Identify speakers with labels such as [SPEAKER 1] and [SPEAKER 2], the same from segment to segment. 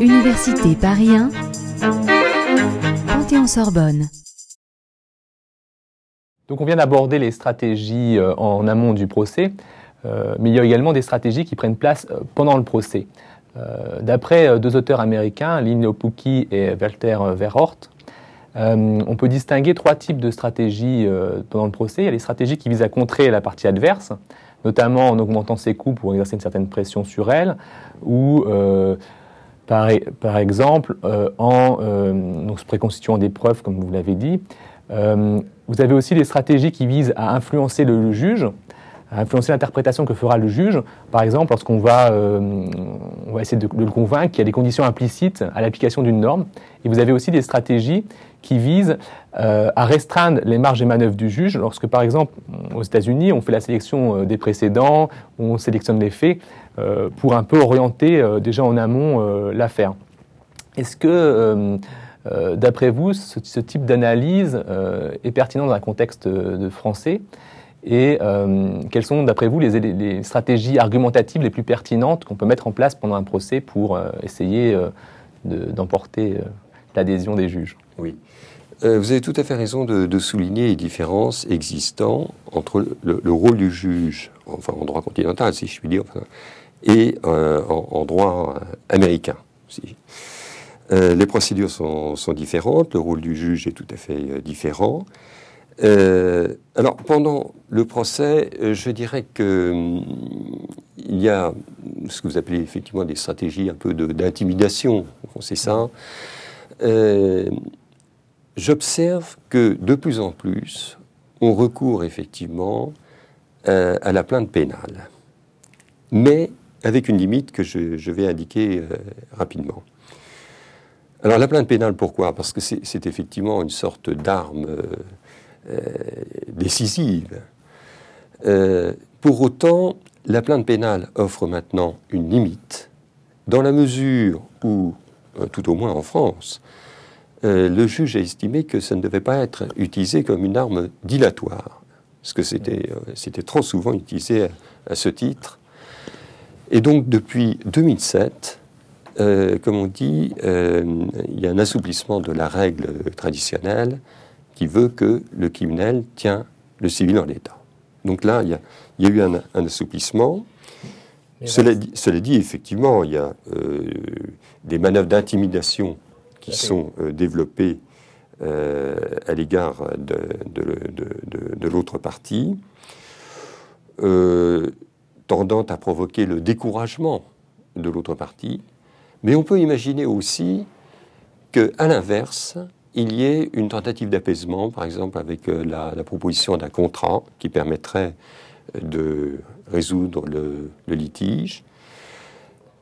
[SPEAKER 1] Université Paris 1, Panthéon-Sorbonne.
[SPEAKER 2] Donc on vient d'aborder les stratégies euh, en amont du procès, euh, mais il y a également des stratégies qui prennent place euh, pendant le procès. D'après deux auteurs américains, Lynn Lopucki et Walter Verhort, on peut distinguer trois types de stratégies pendant le procès. Il y a les stratégies qui visent à contrer la partie adverse, notamment en augmentant ses coûts pour exercer une certaine pression sur elle, ou par, par, exemple en donc, se préconstituant des preuves, comme vous l'avez dit, euh, vous avez aussi des stratégies qui visent à influencer le, juge, à influencer l'interprétation que fera le juge. Par exemple, lorsqu'on va, euh, on va essayer de, le convaincre qu'il y a des conditions implicites à l'application d'une norme. Et vous avez aussi des stratégies qui visent euh, à restreindre les marges et manœuvres du juge. Lorsque, par exemple, aux États-Unis, on fait la sélection des précédents, on sélectionne les faits pour un peu orienter déjà en amont l'affaire. Est-ce que euh, d'après vous, ce, type d'analyse euh, est pertinent dans un contexte de français? Et euh, quelles sont, d'après vous, les, stratégies argumentatives les plus pertinentes qu'on peut mettre en place pendant un procès pour essayer d'emporter l'adhésion des juges?
[SPEAKER 3] Oui. vous avez tout à fait raison de, souligner les différences existantes entre le, rôle du juge, enfin en droit continental, si je puis dire, et en, droit américain. Euh, les procédures sont, différentes, le rôle du juge est tout à fait euh, différent. Euh, alors, pendant le procès, je dirais que hum, il y a ce que vous appelez effectivement des stratégies un peu d'intimidation, c'est ça. J'observe que de plus en plus, on recourt effectivement à la plainte pénale, mais avec une limite que je vais indiquer rapidement. Alors la plainte pénale, pourquoi? Parce que c'est effectivement une sorte d'arme euh, euh, décisive. Euh, pour autant, la plainte pénale offre maintenant une limite, dans la mesure où, tout au moins en France, le juge a estimé que ça ne devait pas être utilisé comme une arme dilatoire, parce que c'était trop souvent utilisé à ce titre. Et donc depuis 2007, euh, comme on dit, euh, il y a un assouplissement de la règle traditionnelle qui veut que le criminel tient le civil en l'état. Donc là, il y a, eu un, assouplissement. Cela dit, effectivement, il y a euh, des manœuvres d'intimidation qui sont développées à l'égard de, de l'autre partie, tendant à provoquer le découragement de l'autre partie, mais on peut imaginer aussi qu'à l'inverse, il y ait une tentative d'apaisement, par exemple avec euh, la, proposition d'un contrat qui permettrait euh, de résoudre le, litige,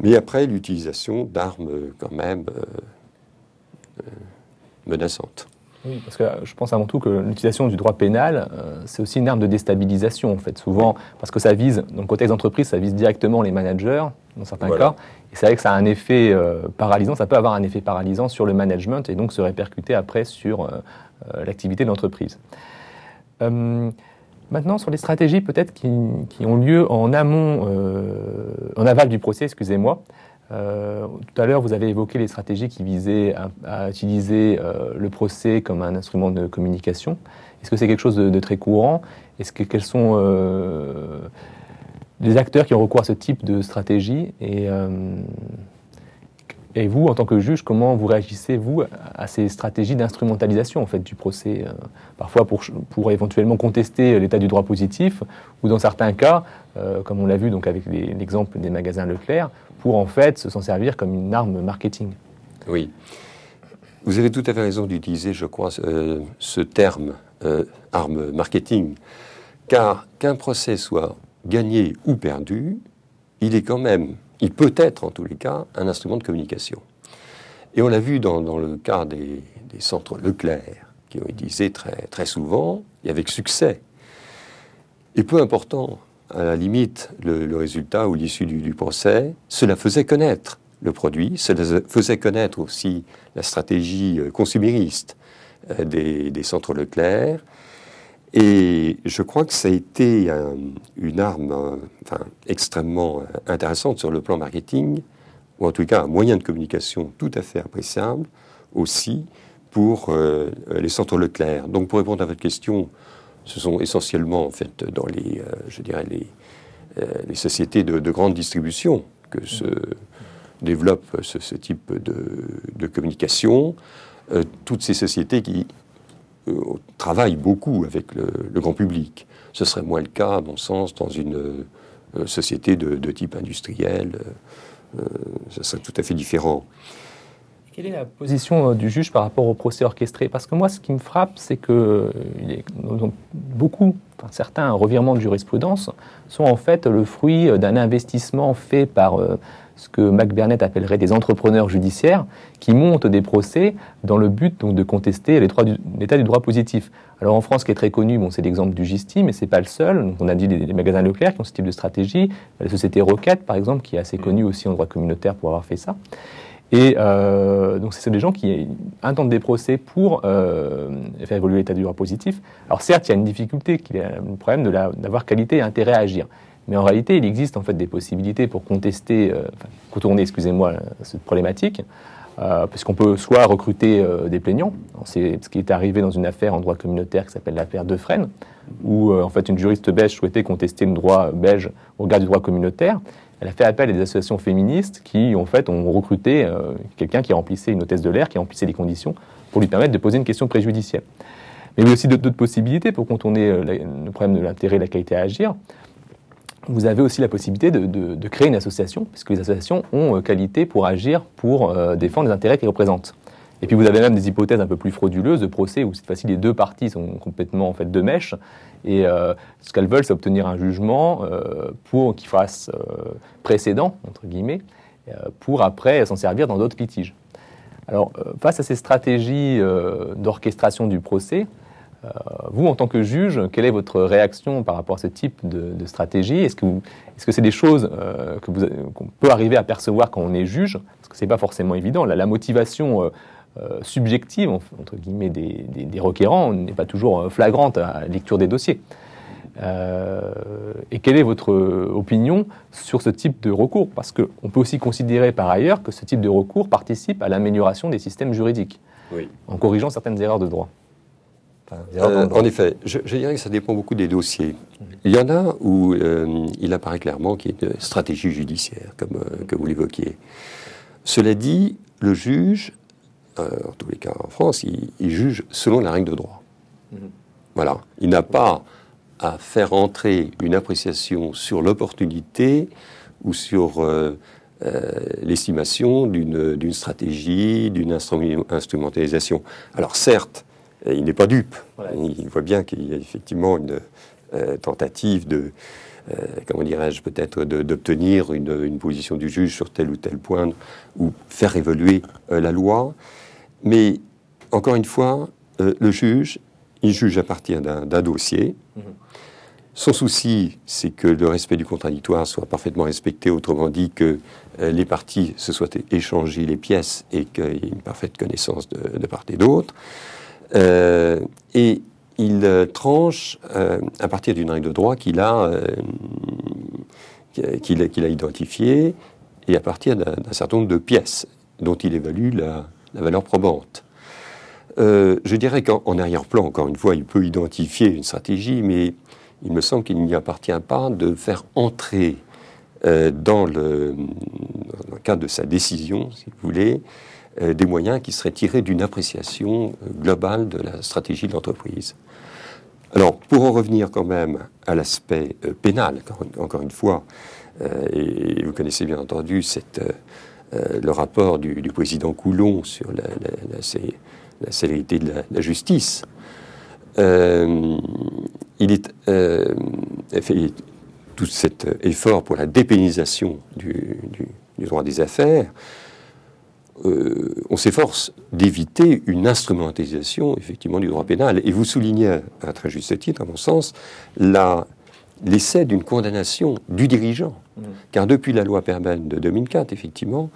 [SPEAKER 3] mais après l'utilisation d'armes quand même euh, menaçantes.
[SPEAKER 2] Oui, parce que je pense avant tout que l'utilisation du droit pénal, c'est aussi une arme de déstabilisation, en fait. Souvent, parce que ça vise, dans le contexte d'entreprise, ça vise directement les managers, dans certains cas, c'est vrai que ça a un effet euh, paralysant, ça peut avoir un effet paralysant sur le management et donc se répercuter après sur euh, euh, l'activité de l'entreprise. maintenant, sur les stratégies peut-être qui, ont lieu en amont, en aval du procès, excusez-moi. tout à l'heure, vous avez évoqué les stratégies qui visaient à, utiliser le procès comme un instrument de communication. Est-ce que c'est quelque chose de, très courant? Est-ce que quels sont des acteurs qui ont recours à ce type de stratégie et, euh, et vous, en tant que juge, comment vous réagissez, vous, à ces stratégies d'instrumentalisation en fait, du procès euh, Parfois pour, éventuellement contester l'état du droit positif, ou dans certains cas, euh, comme on l'a vu donc avec l'exemple des magasins Leclerc, pour en fait s'en servir comme une arme marketing.
[SPEAKER 3] Oui. Vous avez tout à fait raison d'utiliser, je crois, ce terme arme marketing, car qu'un procès soit gagné ou perdu, il est quand même, il peut être en tous les cas, un instrument de communication. Et on l'a vu dans, le cas des, centres Leclerc, qui ont utilisé très, très souvent et avec succès. Et peu important, à la limite, le, résultat ou l'issue du, procès, cela faisait connaître le produit, cela faisait connaître aussi la stratégie euh, consumériste euh, des, des centres Leclerc, Et je crois que ça a été une arme enfin, extrêmement intéressante sur le plan marketing, ou en tout cas un moyen de communication tout à fait appréciable aussi pour les centres Leclerc. Donc pour répondre à votre question, ce sont essentiellement en fait dans les, je dirais les, sociétés de, de, grande distribution que se développe ce, type de, communication. Euh, toutes ces sociétés qui euh, travaillent beaucoup avec le, grand public. Ce serait moins le cas, à mon sens, dans une euh, société de, type industriel. ce serait tout à fait différent.
[SPEAKER 2] Quelle est la position du juge par rapport au procès orchestré? Parce que moi, ce qui me frappe, c'est que beaucoup, certains revirements de jurisprudence sont en fait le fruit d'un investissement fait par ce que Mac Burnett appellerait des entrepreneurs judiciaires qui montent des procès dans le but donc, de contester l'état du, droit positif. Alors en France, ce qui est très connu, bon, c'est l'exemple du Gisti, mais c'est pas le seul. on a dit les, magasins Leclerc qui ont ce type de stratégie, la société Roquette, par exemple, qui est assez connue aussi en droit communautaire pour avoir fait ça. Et euh, donc, c'est des gens qui intentent des procès pour euh, faire évoluer l'état du droit positif. Alors, certes, il y a une difficulté, qui est le problème d'avoir qualité et intérêt à agir. Mais en réalité, il existe en fait des possibilités pour contester, euh, contourner, excusez-moi, cette problématique, euh, puisqu'on peut soit recruter euh, des plaignants. C'est ce qui est arrivé dans une affaire en droit communautaire qui s'appelle l'affaire Defresne, où en fait une juriste belge souhaitait contester le droit belge au regard du droit communautaire. Elle a fait appel à des associations féministes qui, en fait, ont recruté quelqu'un qui remplissait une hôtesse de l'air, qui remplissait les conditions pour lui permettre de poser une question préjudicielle. Mais il y a aussi d'autres possibilités pour contourner le problème de l'intérêt et de la qualité à agir vous avez aussi la possibilité de, créer une association, puisque les associations ont euh, qualité pour agir, pour euh, défendre les intérêts qu'elles représentent. Et puis vous avez même des hypothèses un peu plus frauduleuses de procès où cette fois-ci les deux parties sont complètement en fait de mèche et euh, ce qu'elles veulent c'est obtenir un jugement pour qu'il fasse précédent entre guillemets pour après s'en servir dans d'autres litiges. Alors face à ces stratégies d'orchestration du procès, vous, en tant que juge, quelle est votre réaction par rapport à ce type de, stratégie? Est-ce que c'est -ce des choses euh, qu'on peut arriver à percevoir quand on est juge? Parce que ce n'est pas forcément évident. La, motivation euh, subjective, entre guillemets, des, requérants n'est pas toujours flagrante à la lecture des dossiers. et quelle est votre opinion sur ce type de recours? Parce qu'on peut aussi considérer par ailleurs que ce type de recours participe à l'amélioration des systèmes juridiques, en corrigeant certaines erreurs de droit.
[SPEAKER 3] Euh, en effet, je, dirais que ça dépend beaucoup des dossiers. Il y en a où euh, il apparaît clairement qu'il y a une stratégie judiciaire, comme euh, que vous l'évoquiez. Cela dit, le juge, en tous les cas en France, il, juge selon la règle de droit. Mhm. Voilà. Il n'a pas à faire entrer une appréciation sur l'opportunité ou sur l'estimation d'une stratégie, d'une instrumentalisation. Alors certes, il n'est pas dupe. Il voit bien qu'il y a effectivement une euh, tentative de, euh, comment dirais-je, peut-être d'obtenir une, position du juge sur tel ou tel point ou faire évoluer euh, la loi. Mais encore une fois, le juge, il juge à partir d'un dossier. Mhm. Son souci, c'est que le respect du contradictoire soit parfaitement respecté, autrement dit que les parties se soient échangées les pièces et qu'il y ait une parfaite connaissance de, de part et d'autre. Euh, et il euh, tranche euh, à partir d'une règle de droit qu'il a, qu'il a, identifiée et à partir d'un certain nombre de pièces dont il évalue la, valeur probante. je dirais qu'en arrière-plan, encore une fois, il peut identifier une stratégie, mais il me semble qu'il n'y appartient pas de faire entrer dans, le, cadre de sa décision, si vous voulez, des moyens qui seraient tirés d'une appréciation euh, globale de la stratégie de l'entreprise. Alors, pour en revenir quand même à l'aspect euh, pénal, encore, une fois, et vous connaissez bien entendu le rapport du, président Coulon sur la, célérité de la, justice, il est fait tout cet effort pour la dépénalisation du droit des affaires. Euh, on s'efforce d'éviter une instrumentalisation effectivement du droit pénal. Et vous soulignez à très juste titre, à mon sens, l'essai d'une condamnation du dirigeant. Mmh. Car depuis la loi Perben de 2004, effectivement,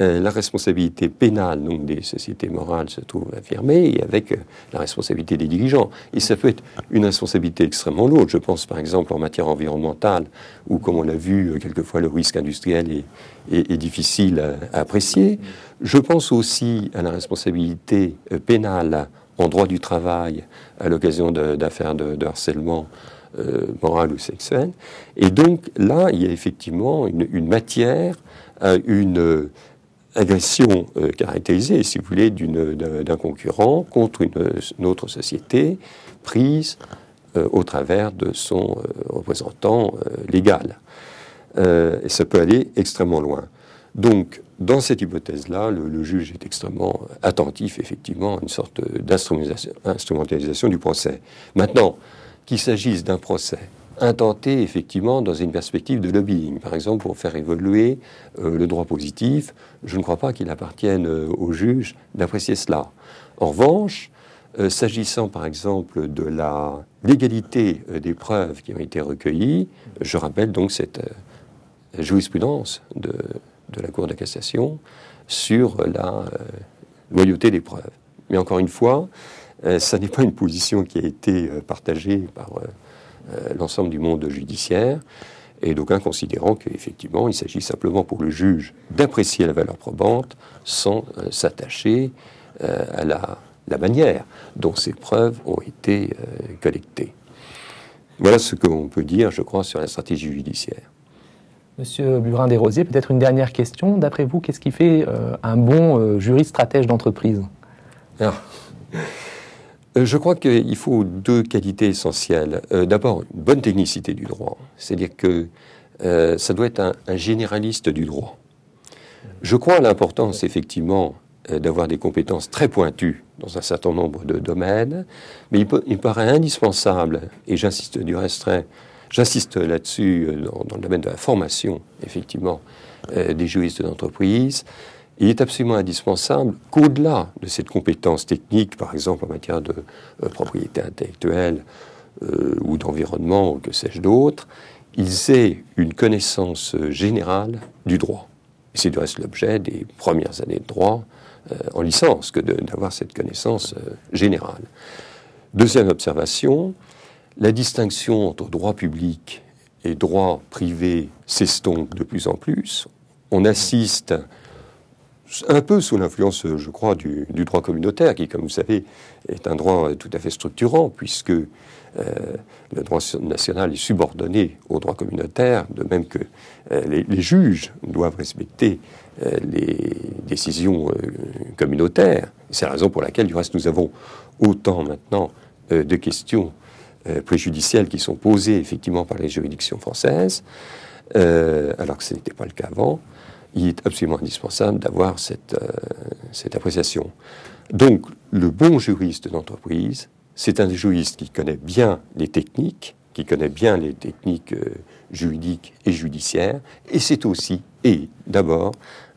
[SPEAKER 3] euh, la responsabilité pénale des sociétés morales se trouve affirmée avec euh, la responsabilité des dirigeants. Et ça peut être une responsabilité extrêmement lourde. Je pense par exemple en matière environnementale, où comme on l'a vu, euh, quelquefois le risque industriel est, difficile à, apprécier. Je pense aussi à la responsabilité pénale en droit du travail à l'occasion d'affaires de, harcèlement moral ou sexuel. Et donc là, il y a effectivement une matière, une agression euh, caractérisée, si vous voulez, d'un concurrent contre une, autre société prise euh, au travers de son euh, représentant légal. et ça peut aller extrêmement loin. Donc, dans cette hypothèse-là, le, le, juge est extrêmement attentif, effectivement, à une sorte d'instrumentalisation du procès. Maintenant, qu'il s'agisse d'un procès intenté effectivement dans une perspective de lobbying, par exemple pour faire évoluer euh, le droit positif. Je ne crois pas qu'il appartienne euh, au juge d'apprécier cela. En revanche, euh, s'agissant par exemple de la légalité des preuves qui ont été recueillies, je rappelle donc cette jurisprudence de, de, la Cour de cassation sur la loyauté des preuves. Mais encore une fois, ça n'est pas une position qui a été partagée par l'ensemble du monde judiciaire, et d'aucuns considérant qu'effectivement, il s'agit simplement pour le juge d'apprécier la valeur probante sans euh, s'attacher euh, à la, manière dont ces preuves ont été collectées. Voilà ce qu'on peut dire, je crois, sur la stratégie judiciaire.
[SPEAKER 2] Monsieur Burin Desrosiers, peut-être une dernière question. D'après vous, qu'est-ce qui fait un bon juriste stratège d'entreprise?
[SPEAKER 3] Ah. Euh, je crois qu'il faut deux qualités essentielles. Euh, d'abord, une bonne technicité du droit, c'est-à-dire que euh, ça doit être un, généraliste du droit. Je crois à l'importance, effectivement, d'avoir des compétences très pointues dans un certain nombre de domaines, mais il, il paraît indispensable, et j'insiste du reste, j'insiste là-dessus dans, le domaine de la formation, effectivement, des juristes d'entreprise, il est absolument indispensable qu'au-delà de cette compétence technique, par exemple en matière de euh, propriété intellectuelle euh, ou d'environnement ou que sais-je d'autre, ils aient une connaissance euh, générale du droit. C'est du reste l'objet des premières années de droit en licence que d'avoir cette connaissance générale. Deuxième observation, la distinction entre droit public et droit privé s'estompe de plus en plus. On assiste un peu sous l'influence, je crois, du, droit communautaire, qui, comme vous savez, est un droit tout à fait structurant, puisque euh, le droit national est subordonné au droit communautaire, de même que euh, les, juges doivent respecter euh, les décisions communautaires. C'est la raison pour laquelle, du reste, nous avons autant maintenant de questions préjudicielles qui sont posées effectivement par les juridictions françaises, alors que ce n'était pas le cas avant il est absolument indispensable d'avoir cette, euh, cette appréciation. Donc, le bon juriste d'entreprise, c'est un juriste qui connaît bien les techniques, qui connaît bien les techniques euh, juridiques et judiciaires, et c'est aussi, et d'abord,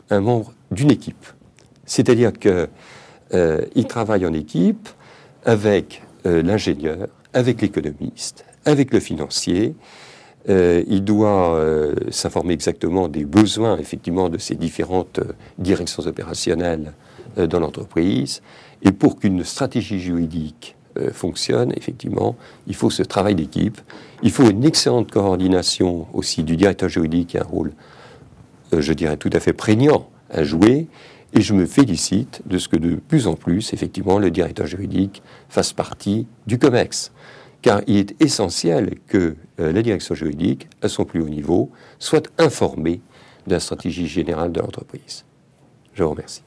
[SPEAKER 3] un membre d'une équipe. C'est-à-dire qu'il euh, travaille en équipe avec l'ingénieur, avec l'économiste, avec le financier, euh, il doit euh, s'informer exactement des besoins, effectivement, de ces différentes euh, directions opérationnelles dans l'entreprise. Et pour qu'une stratégie juridique fonctionne, effectivement, il faut ce travail d'équipe. Il faut une excellente coordination aussi du directeur juridique qui a un rôle, je dirais, tout à fait prégnant à jouer. Et je me félicite de ce que de plus en plus, effectivement, le directeur juridique fasse partie du COMEX car il est essentiel que euh, la direction juridique, à son plus haut niveau, soit informée de la stratégie générale de l'entreprise. Je vous remercie.